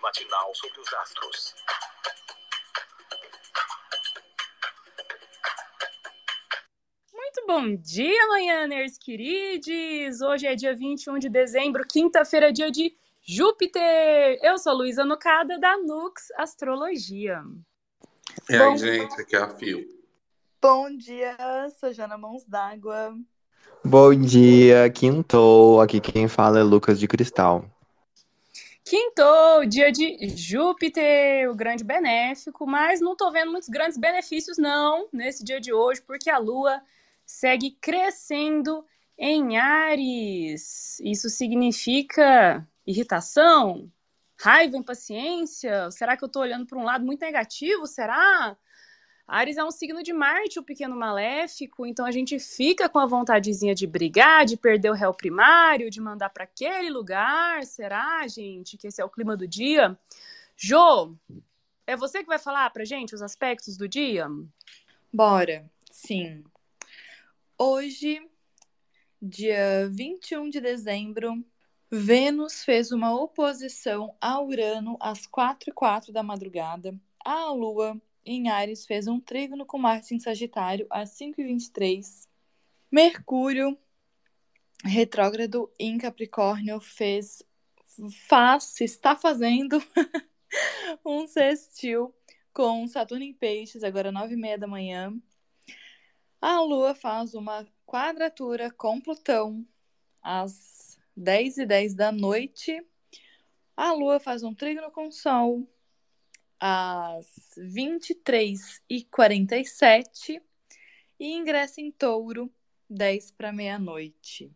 Matinal sobre os astros. Muito bom dia, manhãers queridos! Hoje é dia 21 de dezembro, quinta-feira, dia de Júpiter! Eu sou Luísa Nucada, da Nux Astrologia. E aí, gente, aqui é a Fio. Bom dia, sou Jana Mãos d'Água. Bom dia, quintou. Aqui quem fala é Lucas de Cristal. Quintou, dia de Júpiter, o grande benéfico, mas não tô vendo muitos grandes benefícios não nesse dia de hoje, porque a Lua segue crescendo em Ares. Isso significa irritação, raiva, impaciência? Será que eu tô olhando para um lado muito negativo? Será? Ares é um signo de Marte, o pequeno maléfico, então a gente fica com a vontadezinha de brigar, de perder o réu primário, de mandar para aquele lugar. Será, gente, que esse é o clima do dia? Jô, é você que vai falar pra gente os aspectos do dia? Bora, sim. Hoje, dia 21 de dezembro, Vênus fez uma oposição a Urano às 4 e 4 da madrugada. A Lua em Ares fez um trígono com Marte em Sagitário às 5h23. Mercúrio, retrógrado em Capricórnio, fez, faz, está fazendo um sextil com Saturno em Peixes, agora 9h30 da manhã. A Lua faz uma quadratura com Plutão às 10h10 da noite. A Lua faz um trígono com Sol às 23h47 e ingressa em touro 10 para meia-noite.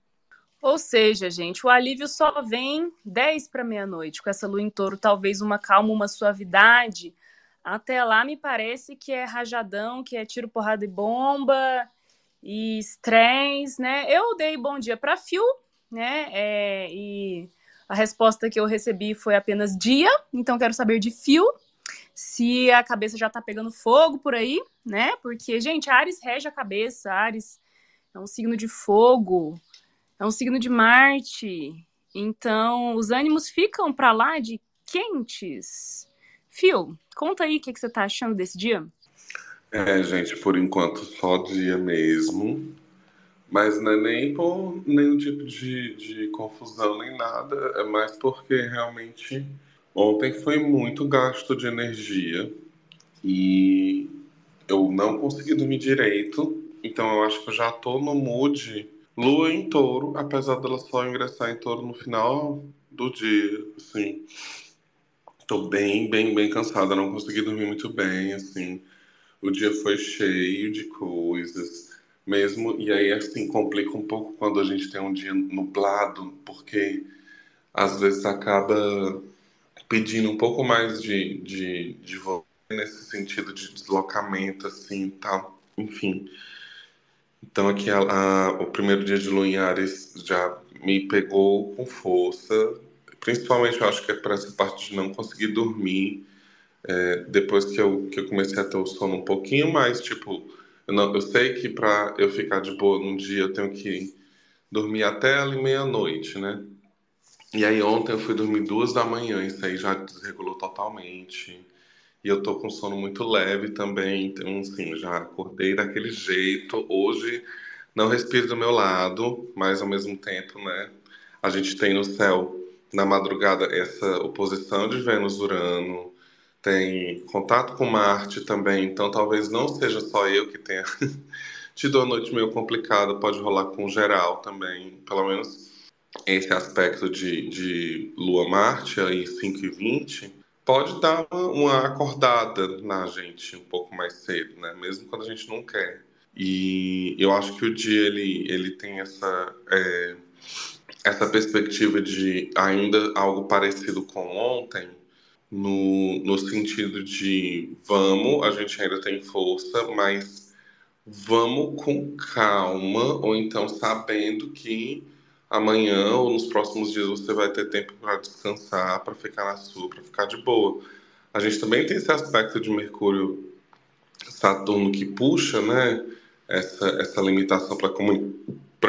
Ou seja, gente, o alívio só vem 10 para meia-noite. Com essa lua em touro, talvez uma calma, uma suavidade. Até lá me parece que é rajadão, que é tiro, porrada e bomba e estresse, né? Eu dei bom dia para Fio, né? É, e a resposta que eu recebi foi apenas dia, então quero saber de Fio se a cabeça já tá pegando fogo por aí, né? Porque, gente, Ares rege a cabeça, Ares é um signo de fogo, é um signo de Marte. Então, os ânimos ficam para lá de quentes. Fio, conta aí o que, que você tá achando desse dia. É, gente, por enquanto só dia mesmo. Mas não é nem por nenhum tipo de, de confusão nem nada. É mais porque realmente Ontem foi muito gasto de energia e eu não consegui dormir direito. Então eu acho que eu já tô no mood lua em touro, apesar dela só ingressar em touro no final do dia, assim. Tô bem, bem, bem cansada, não consegui dormir muito bem, assim. O dia foi cheio de coisas, mesmo. E aí, assim, complica um pouco quando a gente tem um dia nublado, porque às vezes acaba pedindo um pouco mais de, de, de volume nesse sentido de deslocamento, assim, tal, enfim. Então aqui a, a, o primeiro dia de Lua em Ares já me pegou com força, principalmente eu acho que é para essa parte de não conseguir dormir, é, depois que eu, que eu comecei a ter o sono um pouquinho mais, tipo, eu, não, eu sei que para eu ficar de boa num dia eu tenho que dormir até meia-noite, né? E aí ontem eu fui dormir duas da manhã, isso aí já desregulou totalmente. E eu tô com sono muito leve também, então assim, já acordei daquele jeito. Hoje não respiro do meu lado, mas ao mesmo tempo, né? A gente tem no céu, na madrugada, essa oposição de Vênus-Urano, tem contato com Marte também, então talvez não seja só eu que tenha tido uma noite meio complicada, pode rolar com geral também, pelo menos esse aspecto de, de Lua-Marte, aí 5 e 20, pode dar uma, uma, acordada na gente um pouco mais cedo, né? Mesmo quando a gente não quer. E eu acho que o dia ele, ele tem essa, é, essa perspectiva de ainda algo parecido com ontem, no, no sentido de vamos, a gente ainda tem força, mas vamos com calma, ou então sabendo que amanhã ou nos próximos dias você vai ter tempo para descansar, para ficar na sua, para ficar de boa. A gente também tem esse aspecto de Mercúrio Saturno que puxa, né? Essa, essa limitação para comuni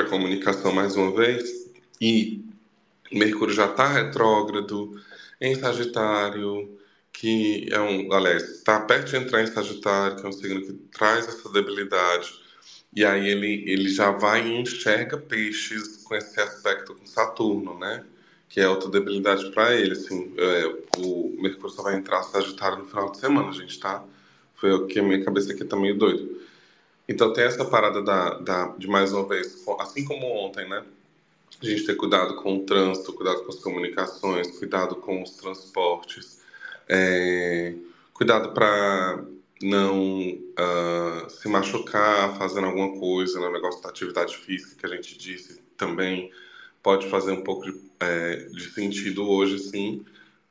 comunicação mais uma vez. E Mercúrio já está retrógrado, em Sagitário, que é um, aliás, está perto de entrar em Sagitário, que é um signo que traz essa debilidade. E aí ele, ele já vai e enxerga peixes com esse aspecto com Saturno, né? Que é outra debilidade para ele, assim. É, o Mercúrio só vai entrar Sagitário no final de semana, gente, tá? Foi o que a minha cabeça aqui tá meio doido. Então tem essa parada da, da, de mais uma vez, assim como ontem, né? A gente ter cuidado com o trânsito, cuidado com as comunicações, cuidado com os transportes, é, cuidado para não uh, se machucar fazendo alguma coisa, no né? negócio da atividade física que a gente disse também pode fazer um pouco de, é, de sentido hoje, sim.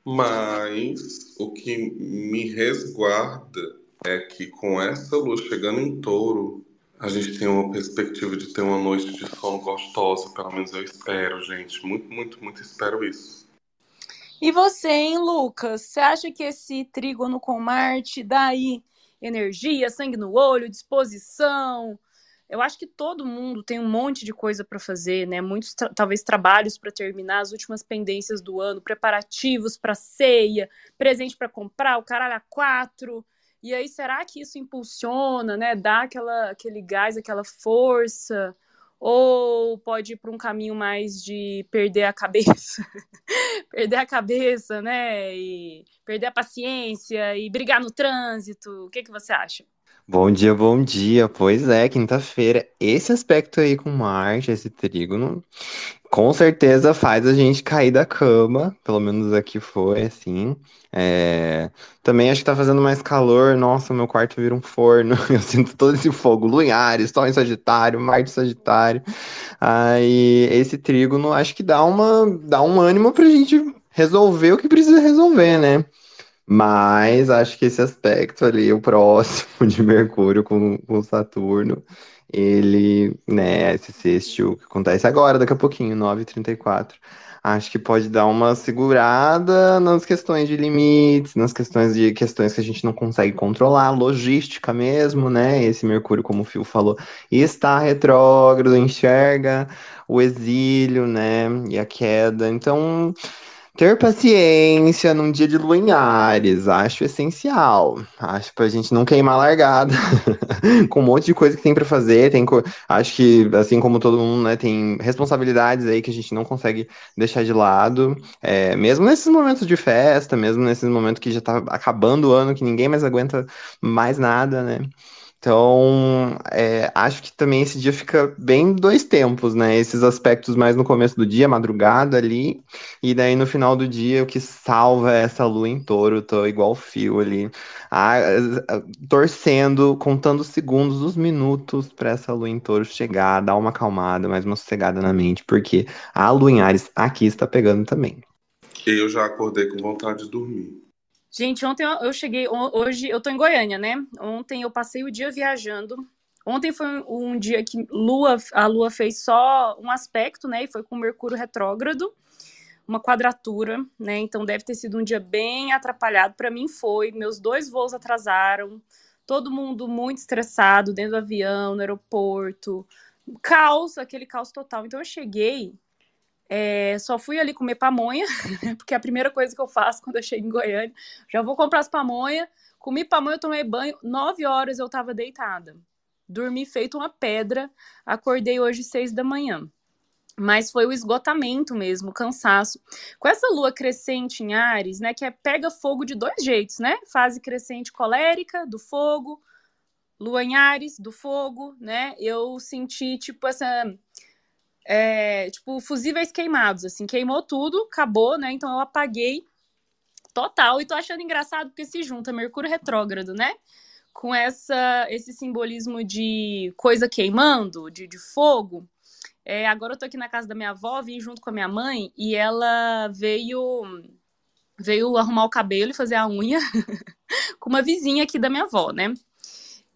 Mas o que me resguarda é que com essa lua chegando em touro, a gente tem uma perspectiva de ter uma noite de sono gostosa, pelo menos eu espero, gente. Muito, muito, muito espero isso. E você, hein, Lucas? Você acha que esse trígono com Marte dá aí energia, sangue no olho, disposição? Eu acho que todo mundo tem um monte de coisa para fazer, né? Muitos tra talvez trabalhos para terminar as últimas pendências do ano, preparativos para ceia, presente para comprar, o caralho a quatro. E aí, será que isso impulsiona, né? Dá aquela, aquele gás, aquela força? Ou pode ir para um caminho mais de perder a cabeça? perder a cabeça, né? E perder a paciência e brigar no trânsito. O que, que você acha? Bom dia, bom dia. Pois é, quinta-feira. Esse aspecto aí com Marte, esse trígono, com certeza faz a gente cair da cama. Pelo menos aqui foi assim. É... Também acho que tá fazendo mais calor. Nossa, meu quarto vira um forno. Eu sinto todo esse fogo. Lunares, Sol em Sagitário, Marte Sagitário. Aí esse trígono acho que dá uma dá um ânimo pra gente resolver o que precisa resolver, né? Mas acho que esse aspecto ali, o próximo de Mercúrio com, com Saturno, ele, né, esse sextil que acontece agora, daqui a pouquinho, 9h34, acho que pode dar uma segurada nas questões de limites, nas questões de questões que a gente não consegue controlar, logística mesmo, né? Esse Mercúrio, como o Fio falou, está retrógrado, enxerga o exílio, né? E a queda. Então, ter paciência num dia de lua em Ares, acho essencial. Acho pra gente não queimar largada, com um monte de coisa que tem para fazer. Tem co... Acho que, assim como todo mundo, né, tem responsabilidades aí que a gente não consegue deixar de lado. É, mesmo nesses momentos de festa, mesmo nesses momentos que já tá acabando o ano, que ninguém mais aguenta mais nada, né? Então, é, acho que também esse dia fica bem dois tempos, né? Esses aspectos mais no começo do dia, madrugada ali, e daí no final do dia o que salva essa lua em touro, tô igual fio ali, a, a, torcendo, contando os segundos, os minutos para essa lua em touro chegar, dar uma acalmada, mais uma sossegada na mente, porque a lua em Ares aqui está pegando também. Eu já acordei com vontade de dormir. Gente, ontem eu cheguei, hoje eu tô em Goiânia, né? Ontem eu passei o dia viajando. Ontem foi um dia que Lua, a Lua fez só um aspecto, né? E foi com Mercúrio retrógrado, uma quadratura, né? Então deve ter sido um dia bem atrapalhado. Para mim foi. Meus dois voos atrasaram. Todo mundo muito estressado dentro do avião, no aeroporto. Caos, aquele caos total. Então eu cheguei é, só fui ali comer pamonha, porque é a primeira coisa que eu faço quando eu chego em Goiânia. Já vou comprar as pamonha. Comi pamonha, tomei banho. Nove horas eu estava deitada. Dormi feito uma pedra. Acordei hoje seis da manhã. Mas foi o esgotamento mesmo, o cansaço. Com essa lua crescente em Ares, né, que é pega fogo de dois jeitos, né? Fase crescente colérica do fogo, lua em Ares do fogo, né? Eu senti tipo essa é, tipo, fusíveis queimados, assim, queimou tudo, acabou, né? Então eu apaguei total e tô achando engraçado porque se junta Mercúrio retrógrado, né? Com essa, esse simbolismo de coisa queimando, de, de fogo. É, agora eu tô aqui na casa da minha avó, vim junto com a minha mãe e ela veio veio arrumar o cabelo e fazer a unha com uma vizinha aqui da minha avó, né?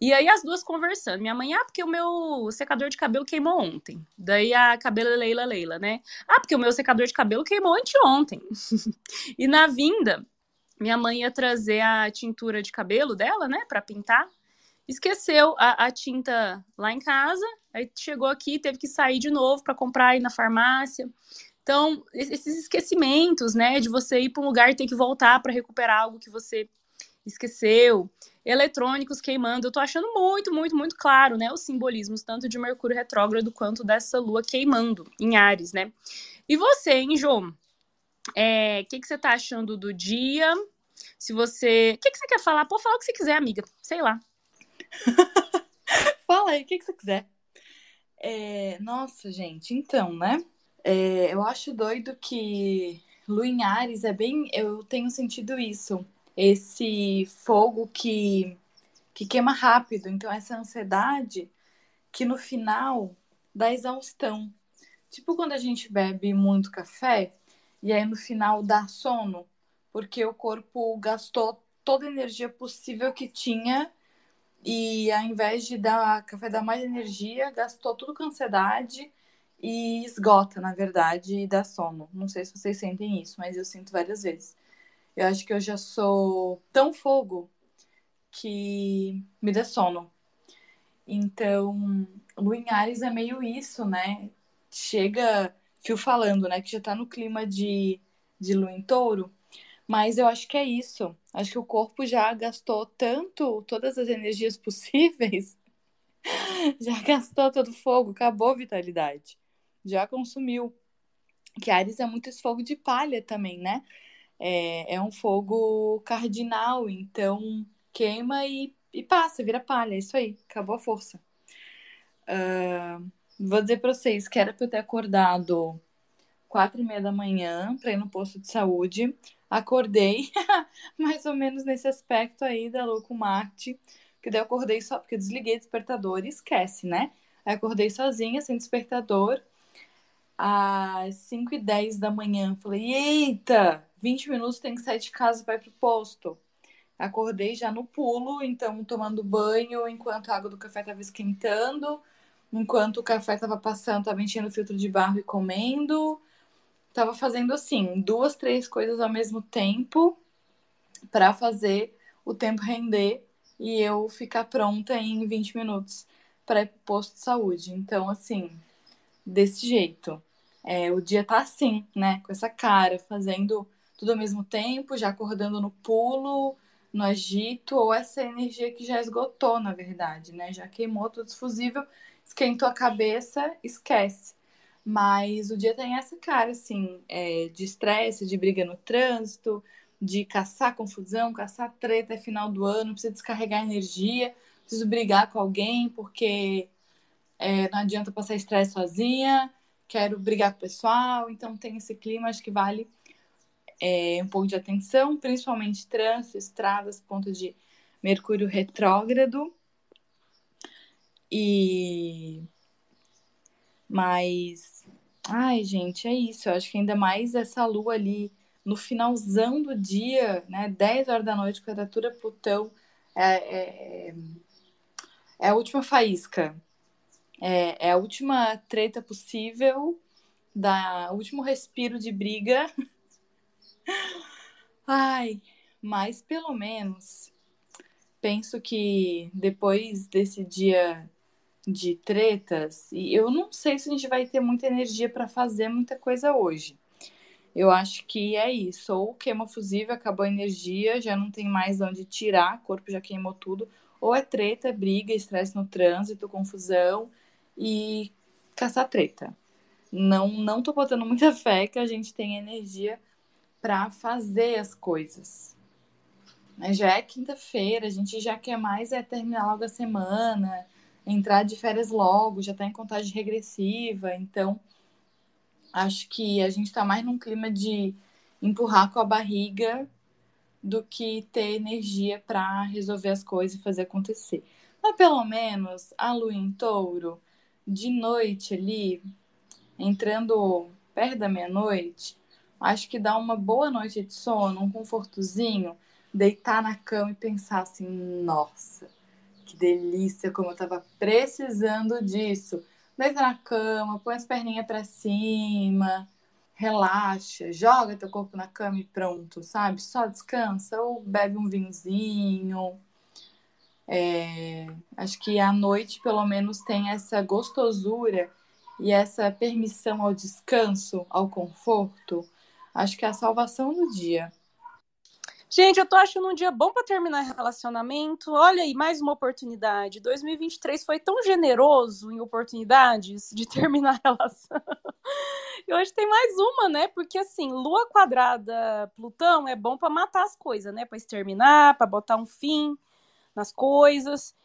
E aí as duas conversando. Minha mãe, ah, porque o meu secador de cabelo queimou ontem. Daí a cabelo Leila Leila, né? Ah, porque o meu secador de cabelo queimou anteontem. e na vinda, minha mãe ia trazer a tintura de cabelo dela, né, para pintar. Esqueceu a, a, tinta lá em casa. Aí chegou aqui, teve que sair de novo para comprar aí na farmácia. Então, esses esquecimentos, né, de você ir para um lugar e ter que voltar para recuperar algo que você esqueceu, eletrônicos queimando, eu tô achando muito, muito, muito claro, né, os simbolismos tanto de Mercúrio retrógrado quanto dessa lua queimando em Ares, né? E você, hein, João? O é, que, que você tá achando do dia? Se você. O que, que você quer falar? Pode falar o que você quiser, amiga. Sei lá. Fala aí, o que, que você quiser. É... Nossa, gente, então, né? É, eu acho doido que Lua em Ares é bem. Eu tenho sentido isso. Esse fogo que, que queima rápido. Então, essa ansiedade que no final dá exaustão. Tipo quando a gente bebe muito café e aí no final dá sono, porque o corpo gastou toda a energia possível que tinha e ao invés de dar café dar mais energia, gastou tudo com ansiedade e esgota, na verdade, e dá sono. Não sei se vocês sentem isso, mas eu sinto várias vezes. Eu acho que eu já sou tão fogo que me dá sono. Então, Lua em Ares é meio isso, né? Chega, fio falando, né? Que já tá no clima de, de Lua em Touro. Mas eu acho que é isso. Acho que o corpo já gastou tanto, todas as energias possíveis. já gastou todo o fogo, acabou a vitalidade já consumiu. Que Ares é muito esse fogo de palha também, né? É, é um fogo cardinal, então queima e, e passa, vira palha. É isso aí, acabou a força. Uh, vou dizer para vocês que era para eu ter acordado quatro e meia da manhã para ir no posto de saúde. Acordei mais ou menos nesse aspecto aí da louco Marte, que daí eu acordei só porque eu desliguei despertador e esquece, né? Aí acordei sozinha, sem despertador, às 5 e 10 da manhã. Falei, eita, 20 minutos tem que sair de casa para ir pro posto. Acordei já no pulo, então tomando banho enquanto a água do café estava esquentando, enquanto o café estava passando, estava enchendo o filtro de barro e comendo. Tava fazendo assim, duas, três coisas ao mesmo tempo para fazer o tempo render e eu ficar pronta em 20 minutos para ir pro posto de saúde. Então, assim, desse jeito. É, o dia tá assim, né? Com essa cara, fazendo tudo ao mesmo tempo, já acordando no pulo, no agito, ou essa energia que já esgotou, na verdade, né? Já queimou todo o fusível, esquentou a cabeça, esquece. Mas o dia tem essa cara, assim, é, de estresse, de briga no trânsito, de caçar confusão, caçar treta é final do ano, precisa descarregar energia, preciso brigar com alguém porque é, não adianta passar estresse sozinha, quero brigar com o pessoal, então tem esse clima, acho que vale é, um pouco de atenção, principalmente trânsito, estradas, ponto de Mercúrio retrógrado. E. Mas. Ai, gente, é isso. Eu acho que ainda mais essa lua ali no finalzão do dia, né? 10 horas da noite, quadratura Plutão. É, é, é a última faísca é, é a última treta possível, da último respiro de briga. Ai, mas pelo menos penso que depois desse dia de tretas, e eu não sei se a gente vai ter muita energia para fazer muita coisa hoje. Eu acho que é isso. Ou queima fusível, acabou a energia, já não tem mais onde tirar, o corpo já queimou tudo. Ou é treta, briga, estresse no trânsito, confusão e caçar treta. Não, não tô botando muita fé que a gente tenha energia para fazer as coisas. Já é quinta-feira, a gente já quer mais é terminar logo a semana, entrar de férias logo, já tá em contagem regressiva, então acho que a gente tá mais num clima de empurrar com a barriga do que ter energia para resolver as coisas e fazer acontecer. Mas pelo menos a lua em touro de noite ali, entrando perto da meia-noite, acho que dá uma boa noite de sono, um confortozinho, deitar na cama e pensar assim, nossa, que delícia, como eu tava precisando disso. Deita na cama, põe as perninhas para cima, relaxa, joga teu corpo na cama e pronto, sabe? Só descansa ou bebe um vinhozinho é, acho que à noite, pelo menos, tem essa gostosura e essa permissão ao descanso, ao conforto, acho que é a salvação do dia. Gente, eu tô achando um dia bom para terminar relacionamento. Olha aí, mais uma oportunidade. 2023 foi tão generoso em oportunidades de terminar a relação. E hoje tem mais uma, né? Porque assim, Lua quadrada Plutão é bom para matar as coisas, né? Para exterminar, para botar um fim nas coisas.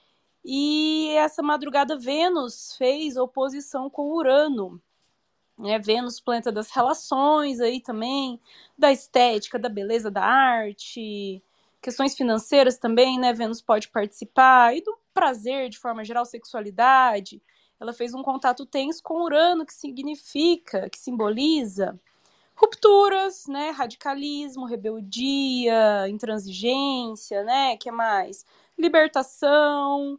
E essa madrugada Vênus fez oposição com Urano né? Vênus, planeta das relações aí também, da estética, da beleza da arte, questões financeiras também, né? Vênus pode participar, e do prazer, de forma geral, sexualidade. Ela fez um contato tenso com Urano, que significa, que simboliza rupturas, né? Radicalismo, rebeldia, intransigência, né? que mais? Libertação,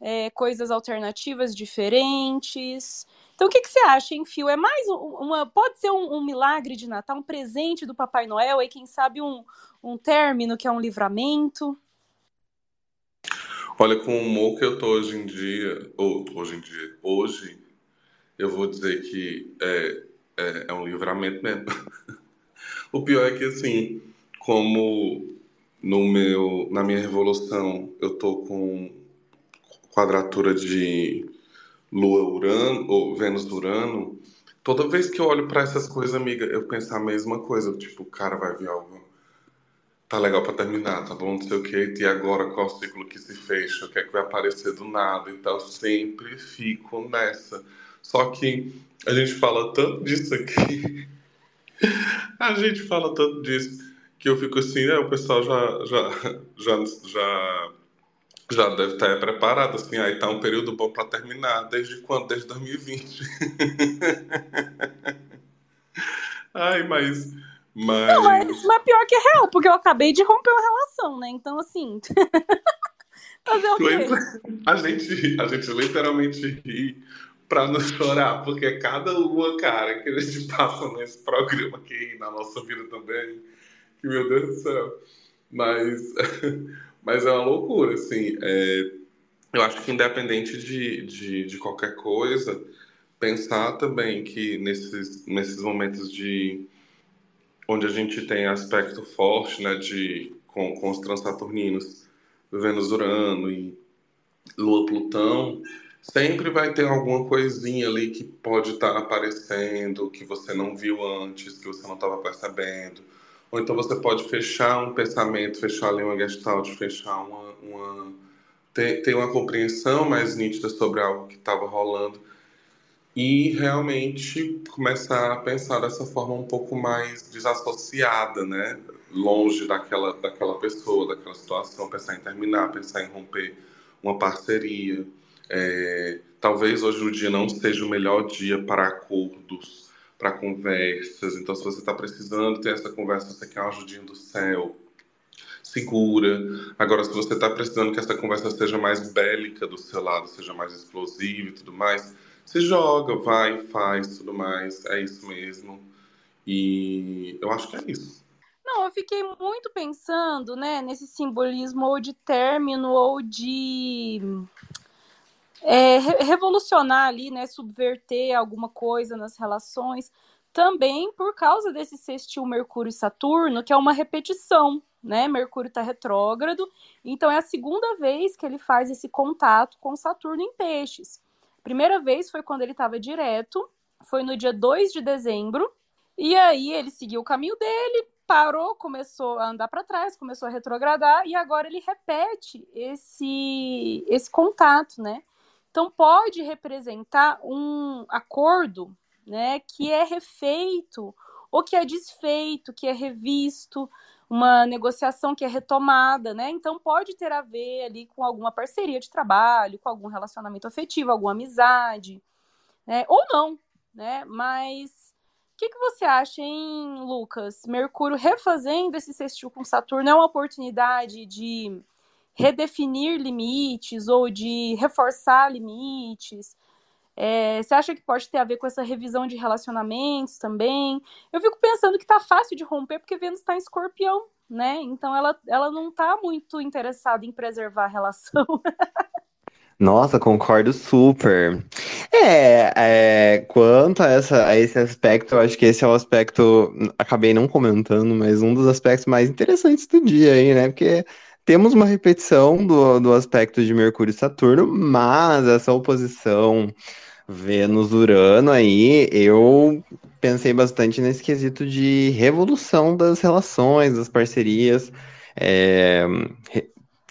é, coisas alternativas diferentes. Então, o que, que você acha, hein, Fio? É mais uma. Pode ser um, um, milagre de Natal, um presente do Papai Noel, e quem sabe um, um término que é um livramento? Olha, com o humor que eu tô hoje em dia, ou hoje em dia, hoje, eu vou dizer que é, é, é um livramento mesmo. o pior é que, assim, como no meu, na minha revolução eu tô com quadratura de Lua Urano ou Vênus Urano, toda vez que eu olho para essas coisas, amiga, eu penso a mesma coisa, tipo, cara, vai vir algo. Tá legal para terminar, tá bom, não sei o que, e agora qual o ciclo que se fecha, o que é que vai aparecer do nada, então sempre fico nessa. Só que a gente fala tanto disso aqui, a gente fala tanto disso, que eu fico assim, né, o pessoal já, já, já, já já deve estar preparado, assim, aí tá um período bom para terminar. Desde quando? Desde 2020. Ai, mas. Mas... Não, mas, mas pior que é real, porque eu acabei de romper uma relação, né? Então, assim. Fazer o quê? A gente, a gente literalmente ri pra não chorar, porque cada uma, cara, que a gente passa nesse programa aqui, na nossa vida também, que meu Deus do céu. Mas. Mas é uma loucura, assim. É, eu acho que independente de, de, de, qualquer coisa, pensar também que nesses, nesses momentos de onde a gente tem aspecto forte, né, de com, com os transaturninos, Vênus Urano e Lua Plutão, sempre vai ter alguma coisinha ali que pode estar tá aparecendo, que você não viu antes, que você não estava percebendo ou então você pode fechar um pensamento, fechar ali uma gestalt, fechar uma. uma ter, ter uma compreensão mais nítida sobre algo que estava rolando e realmente começar a pensar dessa forma um pouco mais desassociada, né? Longe daquela, daquela pessoa, daquela situação, pensar em terminar, pensar em romper uma parceria. É, talvez hoje o dia não seja o melhor dia para acordos, para conversas. Então, se você está precisando ter essa conversa, você quer uma ajudinha do céu, segura. Agora, se você está precisando que essa conversa seja mais bélica do seu lado, seja mais explosiva e tudo mais, se joga, vai, faz, tudo mais. É isso mesmo. E eu acho que é isso. Não, eu fiquei muito pensando, né, nesse simbolismo ou de término ou de é, revolucionar ali, né, subverter alguma coisa nas relações, também por causa desse sextil Mercúrio e Saturno, que é uma repetição, né? Mercúrio está retrógrado, então é a segunda vez que ele faz esse contato com Saturno em Peixes. Primeira vez foi quando ele estava direto, foi no dia 2 de dezembro, e aí ele seguiu o caminho dele, parou, começou a andar para trás, começou a retrogradar, e agora ele repete esse, esse contato, né? Então, pode representar um acordo né, que é refeito ou que é desfeito, que é revisto, uma negociação que é retomada, né? Então pode ter a ver ali com alguma parceria de trabalho, com algum relacionamento afetivo, alguma amizade, né? Ou não, né? Mas o que, que você acha, hein, Lucas? Mercúrio refazendo esse sextil com Saturno é uma oportunidade de redefinir limites ou de reforçar limites? É, você acha que pode ter a ver com essa revisão de relacionamentos também? Eu fico pensando que tá fácil de romper porque Vênus está em escorpião, né? Então ela, ela não tá muito interessada em preservar a relação. Nossa, concordo super. É, é, quanto a, essa, a esse aspecto, eu acho que esse é o aspecto, acabei não comentando, mas um dos aspectos mais interessantes do dia aí, né? Porque temos uma repetição do, do aspecto de Mercúrio e Saturno, mas essa oposição Vênus-Urano aí, eu pensei bastante nesse quesito de revolução das relações, das parcerias. É,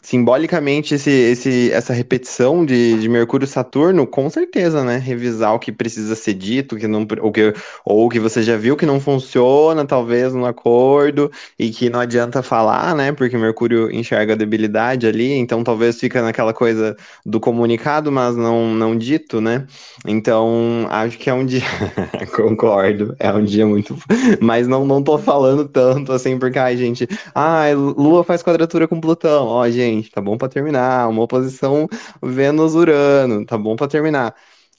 simbolicamente esse, esse, essa repetição de, de Mercúrio Saturno, com certeza, né? Revisar o que precisa ser dito, que não, ou, que, ou que você já viu que não funciona, talvez, no acordo, e que não adianta falar, né? Porque Mercúrio enxerga a debilidade ali, então talvez fica naquela coisa do comunicado, mas não, não dito, né? Então, acho que é um dia. Concordo, é um dia muito. Mas não, não tô falando tanto assim, porque, ai, gente, ai, Lua faz quadratura com Plutão, ó, gente gente, tá bom para terminar. Uma oposição Vênus-Urano, tá bom para terminar.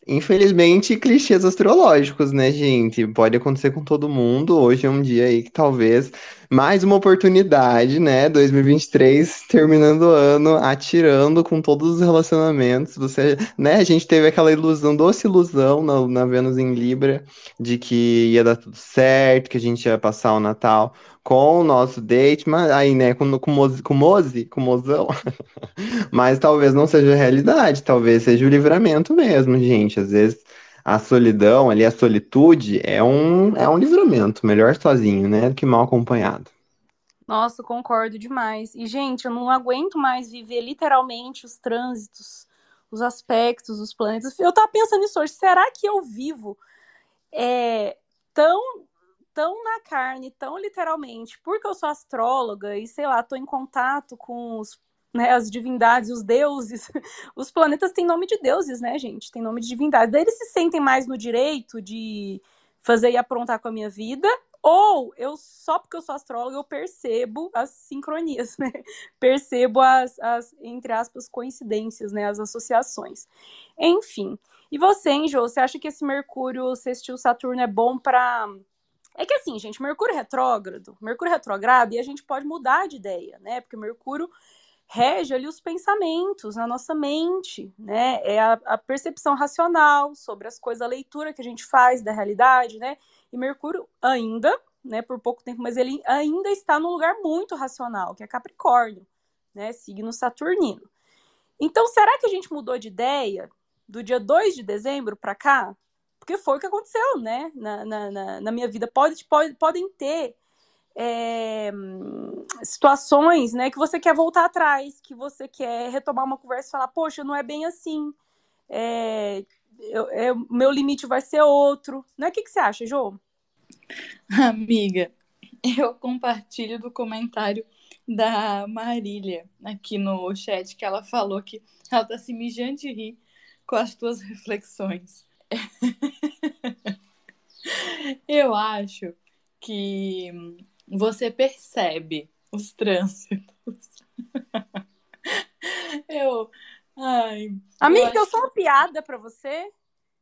Infelizmente, clichês astrológicos, né, gente? Pode acontecer com todo mundo. Hoje é um dia aí que talvez mais uma oportunidade, né? 2023 terminando o ano, atirando com todos os relacionamentos. Você, né? A gente teve aquela ilusão, doce ilusão na, na Vênus em Libra, de que ia dar tudo certo, que a gente ia passar o Natal com o nosso date, mas aí, né, com, com, Mozi, com Mozi, com Mozão, mas talvez não seja realidade, talvez seja o livramento mesmo, gente, às vezes a solidão ali, a solitude é um, é um livramento, melhor sozinho, né, do que mal acompanhado. Nossa, concordo demais. E, gente, eu não aguento mais viver literalmente os trânsitos, os aspectos, os planetas. Eu tava pensando nisso hoje, será que eu vivo é, tão tão na carne, tão literalmente, porque eu sou astróloga e sei lá, tô em contato com os, né, as divindades, os deuses. Os planetas têm nome de deuses, né, gente? Tem nome de divindade. Daí eles se sentem mais no direito de fazer e aprontar com a minha vida, ou eu só porque eu sou astróloga eu percebo as sincronias, né? Percebo as, as entre aspas coincidências, né, as associações. Enfim. E você, hein, Jô, você acha que esse Mercúrio sextil Saturno é bom para é que assim, gente, Mercúrio retrógrado, Mercúrio retrogrado, e a gente pode mudar de ideia, né? Porque Mercúrio rege ali os pensamentos na nossa mente, né? É a, a, percepção racional sobre as coisas, a leitura que a gente faz da realidade, né? E Mercúrio ainda, né, por pouco tempo, mas ele ainda está num lugar muito racional, que é Capricórnio, né? Signo saturnino. Então, será que a gente mudou de ideia do dia 2 de dezembro para cá? porque foi o que aconteceu, né? Na, na, na minha vida. Pode, pode, podem ter é, situações, né, que você quer voltar atrás, que você quer retomar uma conversa e falar, poxa, não é bem assim. É, eu, eu, meu limite vai ser outro. Né? O que, que você acha, Jô? Amiga, eu compartilho do comentário da Marília aqui no chat, que ela falou que ela tá se mijando de rir com as tuas reflexões. Eu acho que você percebe os trânsitos. Eu. Ai. Amiga, eu, eu sou uma piada pra você?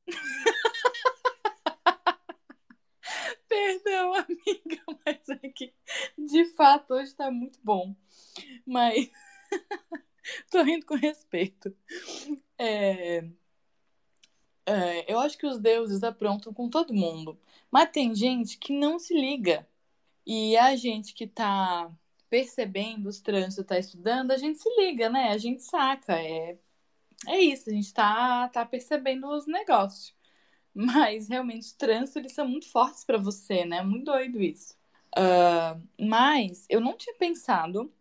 Perdão, amiga, mas é que de fato hoje tá muito bom. Mas tô rindo com respeito. É é, eu acho que os deuses aprontam com todo mundo. Mas tem gente que não se liga. E a gente que tá percebendo os trânsitos, tá estudando, a gente se liga, né? A gente saca. É, é isso, a gente tá, tá percebendo os negócios. Mas realmente os trânsitos eles são muito fortes para você, né? Muito doido isso. Uh, mas eu não tinha pensado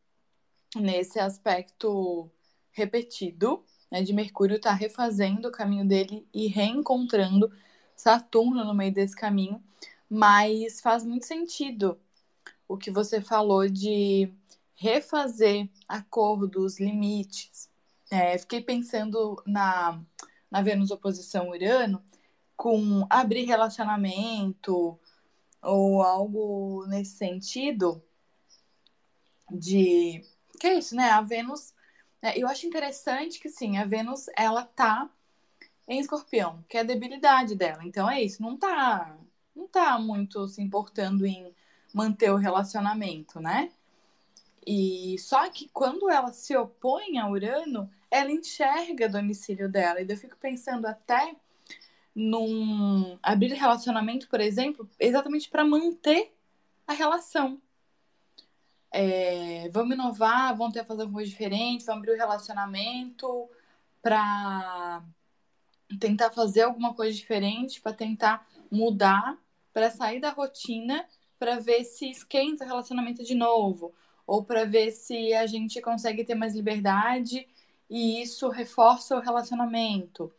nesse aspecto repetido né, de Mercúrio estar tá refazendo o caminho dele e reencontrando Saturno no meio desse caminho, mas faz muito sentido o que você falou de refazer acordos, limites. É, fiquei pensando na, na Vênus oposição Urano com abrir relacionamento ou algo nesse sentido de que é isso, né? A Vênus é, eu acho interessante que, sim, a Vênus, ela tá em escorpião, que é a debilidade dela. Então é isso, não tá, não tá muito se importando em manter o relacionamento, né? E só que quando ela se opõe a Urano, ela enxerga domicílio dela. E eu fico pensando até num abrir relacionamento, por exemplo, exatamente para manter a relação. É, vamos inovar, vamos ter fazer alguma coisa diferente, vamos abrir o relacionamento para tentar fazer alguma coisa diferente, para tentar mudar, para sair da rotina, para ver se esquenta o relacionamento de novo, ou para ver se a gente consegue ter mais liberdade e isso reforça o relacionamento.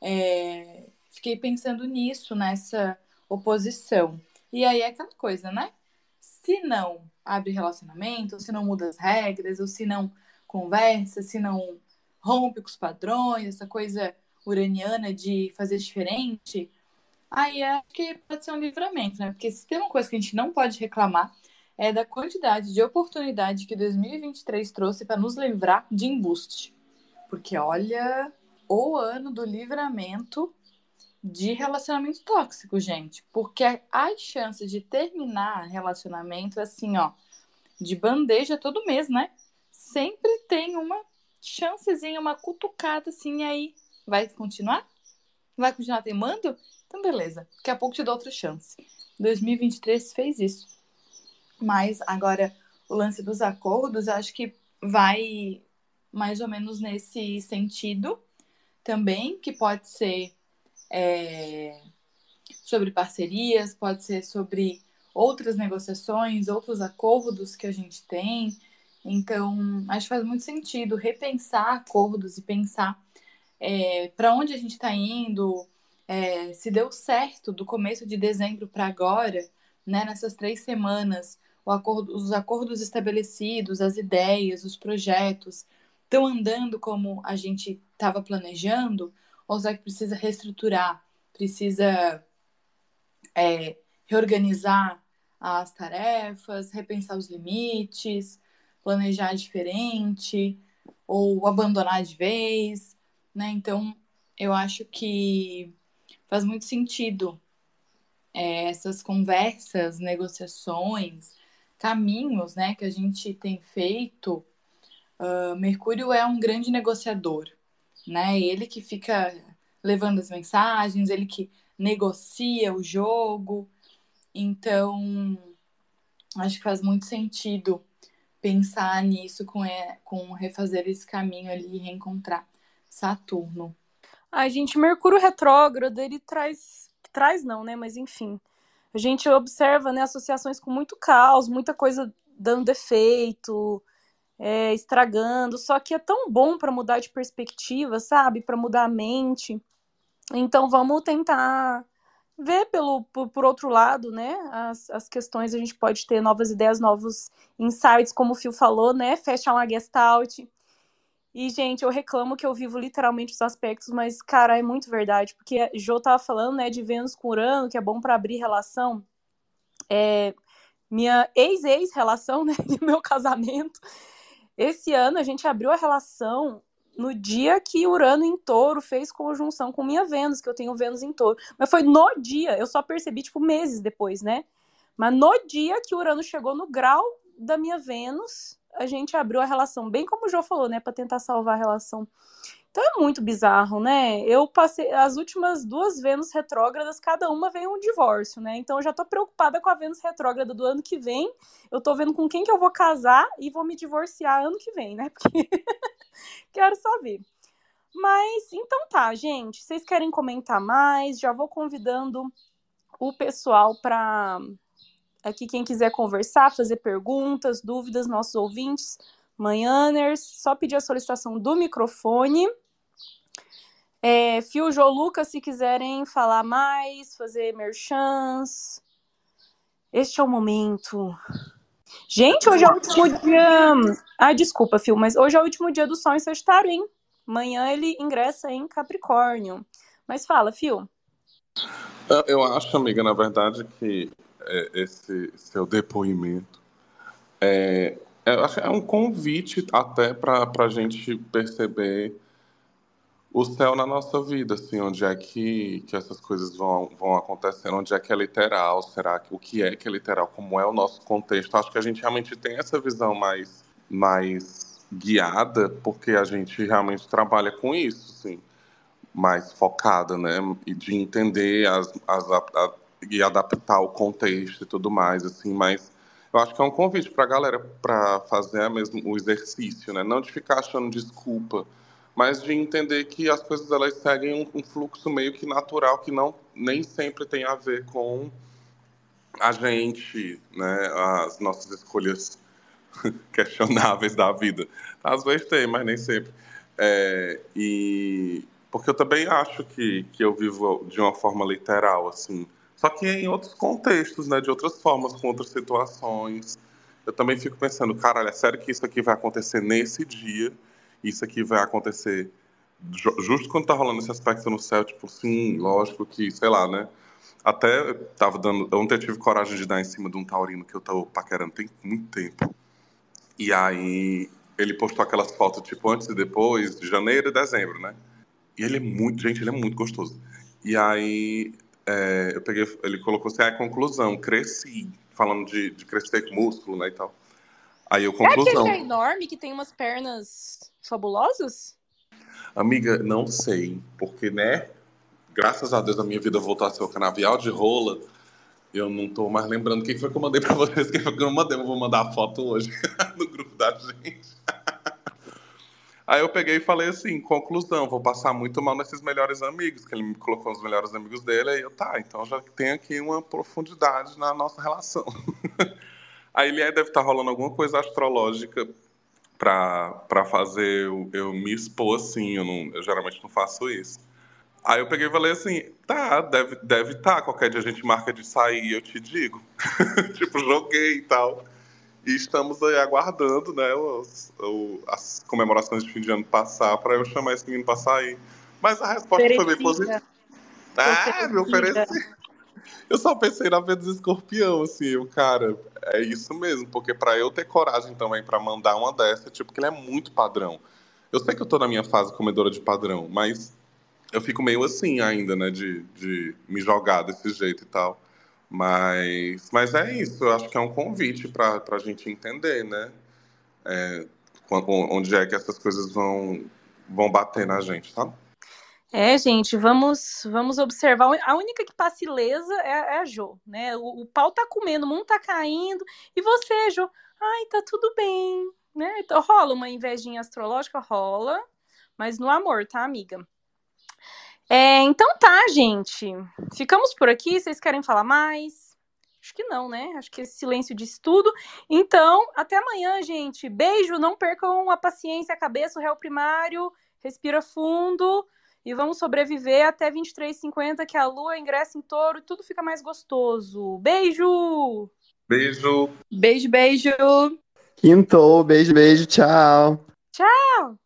É, fiquei pensando nisso, nessa oposição. E aí é aquela coisa, né? Se não abre relacionamento, se não muda as regras, ou se não conversa, se não rompe com os padrões, essa coisa uraniana de fazer diferente, aí acho que pode ser um livramento, né? Porque se tem uma coisa que a gente não pode reclamar é da quantidade de oportunidade que 2023 trouxe para nos livrar de embuste. Porque olha, o ano do livramento de relacionamento tóxico, gente. Porque as chances de terminar relacionamento, assim, ó, de bandeja todo mês, né? Sempre tem uma chancezinha, uma cutucada assim, aí vai continuar? Vai continuar teimando? Então, beleza. Daqui a pouco te dou outra chance. 2023 fez isso. Mas agora, o lance dos acordos, acho que vai mais ou menos nesse sentido também, que pode ser é, sobre parcerias, pode ser sobre outras negociações, outros acordos que a gente tem. Então, acho que faz muito sentido repensar acordos e pensar é, para onde a gente está indo, é, se deu certo do começo de dezembro para agora, né, nessas três semanas, acordo, os acordos estabelecidos, as ideias, os projetos estão andando como a gente estava planejando, ou será que precisa reestruturar, precisa é, reorganizar as tarefas, repensar os limites, planejar diferente ou abandonar de vez, né? Então, eu acho que faz muito sentido é, essas conversas, negociações, caminhos, né, que a gente tem feito. Uh, Mercúrio é um grande negociador, né? Ele que fica levando as mensagens, ele que negocia o jogo. Então, acho que faz muito sentido pensar nisso com, é, com refazer esse caminho ali e reencontrar Saturno. A gente, Mercúrio retrógrado, ele traz. Traz não, né? Mas enfim. A gente observa né, associações com muito caos, muita coisa dando defeito, é, estragando. Só que é tão bom para mudar de perspectiva, sabe? Para mudar a mente. Então vamos tentar ver pelo por, por, outro lado, né? As, as questões a gente pode ter novas ideias, novos insights, como o Fio falou, né? Fechar uma gestalt. E, gente, eu reclamo que eu vivo literalmente os aspectos, mas, cara, é muito verdade. Porque Jo tava falando, né, de Vênus com Urano, que é bom para abrir relação. É, minha ex-ex-relação, né, de meu casamento. Esse ano a gente abriu a relação no dia que Urano em touro fez conjunção com minha Vênus, que eu tenho Vênus em touro. Mas foi no dia, eu só percebi, tipo, meses depois, né? Mas no dia que Urano chegou no grau da minha Vênus, a gente abriu a relação, bem como o João falou, né? Para tentar salvar a relação. Então é muito bizarro, né? Eu passei as últimas duas Vênus retrógradas, cada uma vem um divórcio, né? Então eu já tô preocupada com a Vênus retrógrada do ano que vem. Eu tô vendo com quem que eu vou casar e vou me divorciar ano que vem, né? Porque quero só ver. Mas então tá, gente. Vocês querem comentar mais? Já vou convidando o pessoal para aqui quem quiser conversar, fazer perguntas, dúvidas, nossos ouvintes, manhãers, só pedir a solicitação do microfone. É, Fio, Jô, Lucas, se quiserem falar mais, fazer merchans. Este é o momento. Gente, hoje é o último dia. Ah, desculpa, Fio, mas hoje é o último dia do Sol em Sagitário, hein? Amanhã ele ingressa em Capricórnio. Mas fala, Fio. Eu acho, amiga, na verdade, que é, esse seu depoimento é, é, é um convite até para a gente perceber o céu na nossa vida, assim, onde é que, que essas coisas vão, vão acontecendo, onde é que é literal, será que o que é que é literal, como é o nosso contexto. Acho que a gente realmente tem essa visão mais, mais guiada, porque a gente realmente trabalha com isso, assim. mais focada, né? E de entender as, as a, e adaptar o contexto e tudo mais, assim, mas eu acho que é um convite para a galera para fazer mesmo o exercício, né? Não de ficar achando desculpa, mas de entender que as coisas elas seguem um, um fluxo meio que natural que não nem sempre tem a ver com a gente, né? As nossas escolhas questionáveis da vida. Às vezes tem, mas nem sempre. É, e porque eu também acho que, que eu vivo de uma forma literal, assim. Só que em outros contextos, né? De outras formas, com outras situações. Eu também fico pensando, caralho, é sério que isso aqui vai acontecer nesse dia? Isso aqui vai acontecer justo quando tá rolando esse aspecto no céu, tipo, sim, lógico que, sei lá, né? Até tava dando. Ontem eu tive coragem de dar em cima de um taurino que eu tô paquerando tem muito tempo. E aí ele postou aquelas fotos, tipo, antes e depois, de janeiro e dezembro, né? E ele é muito, gente, ele é muito gostoso. E aí é, eu peguei, ele colocou assim, a ah, conclusão, cresci, falando de, de crescer músculo, né, e tal. Aí eu, conclusão. É aquele é enorme, que tem umas pernas fabulosas? Amiga, não sei, porque, né, graças a Deus a minha vida voltou a ser o canavial de rola, eu não tô mais lembrando quem foi que eu mandei pra vocês, quem foi que eu mandei, eu vou mandar a foto hoje no grupo da gente. Aí eu peguei e falei assim, conclusão, vou passar muito mal nesses melhores amigos, que ele me colocou os melhores amigos dele, aí eu, tá, então já tem aqui uma profundidade na nossa relação. aí ele deve estar tá rolando alguma coisa astrológica para fazer eu, eu, me expor assim, eu, não, eu geralmente não faço isso. Aí eu peguei e falei assim, tá, deve estar, deve tá, qualquer dia a gente marca de sair e eu te digo. tipo, joguei e tal. E estamos aí aguardando, né, os, as comemorações de fim de ano passar para eu chamar esse menino para sair. Mas a resposta foi bem positiva. Ah, me ofereci. Eu só pensei na Vênus Escorpião, assim, o cara, é isso mesmo, porque para eu ter coragem também para mandar uma dessa, tipo, que ele é muito padrão. Eu sei que eu tô na minha fase comedora de padrão, mas eu fico meio assim ainda, né, de, de me jogar desse jeito e tal. Mas, mas é isso, eu acho que é um convite para a gente entender, né? É, onde é que essas coisas vão, vão bater na gente, tá? É, gente, vamos vamos observar. A única que passa ilesa é, é a Jo, né? O, o, pau tá comendo, o mundo tá caindo. E você, Jo? Ai, tá tudo bem, né? Então, rola uma invejinha astrológica, rola. Mas no amor, tá, amiga? É, então tá, gente. Ficamos por aqui. Vocês querem falar mais? Acho que não, né? Acho que esse silêncio diz tudo. Então, até amanhã, gente. Beijo. Não percam a paciência, a cabeça, o réu primário. Respira fundo. E vamos sobreviver até 23h50, que a lua ingressa em touro e tudo fica mais gostoso. Beijo! Beijo! Beijo, beijo! Quintou, beijo, beijo, tchau! Tchau!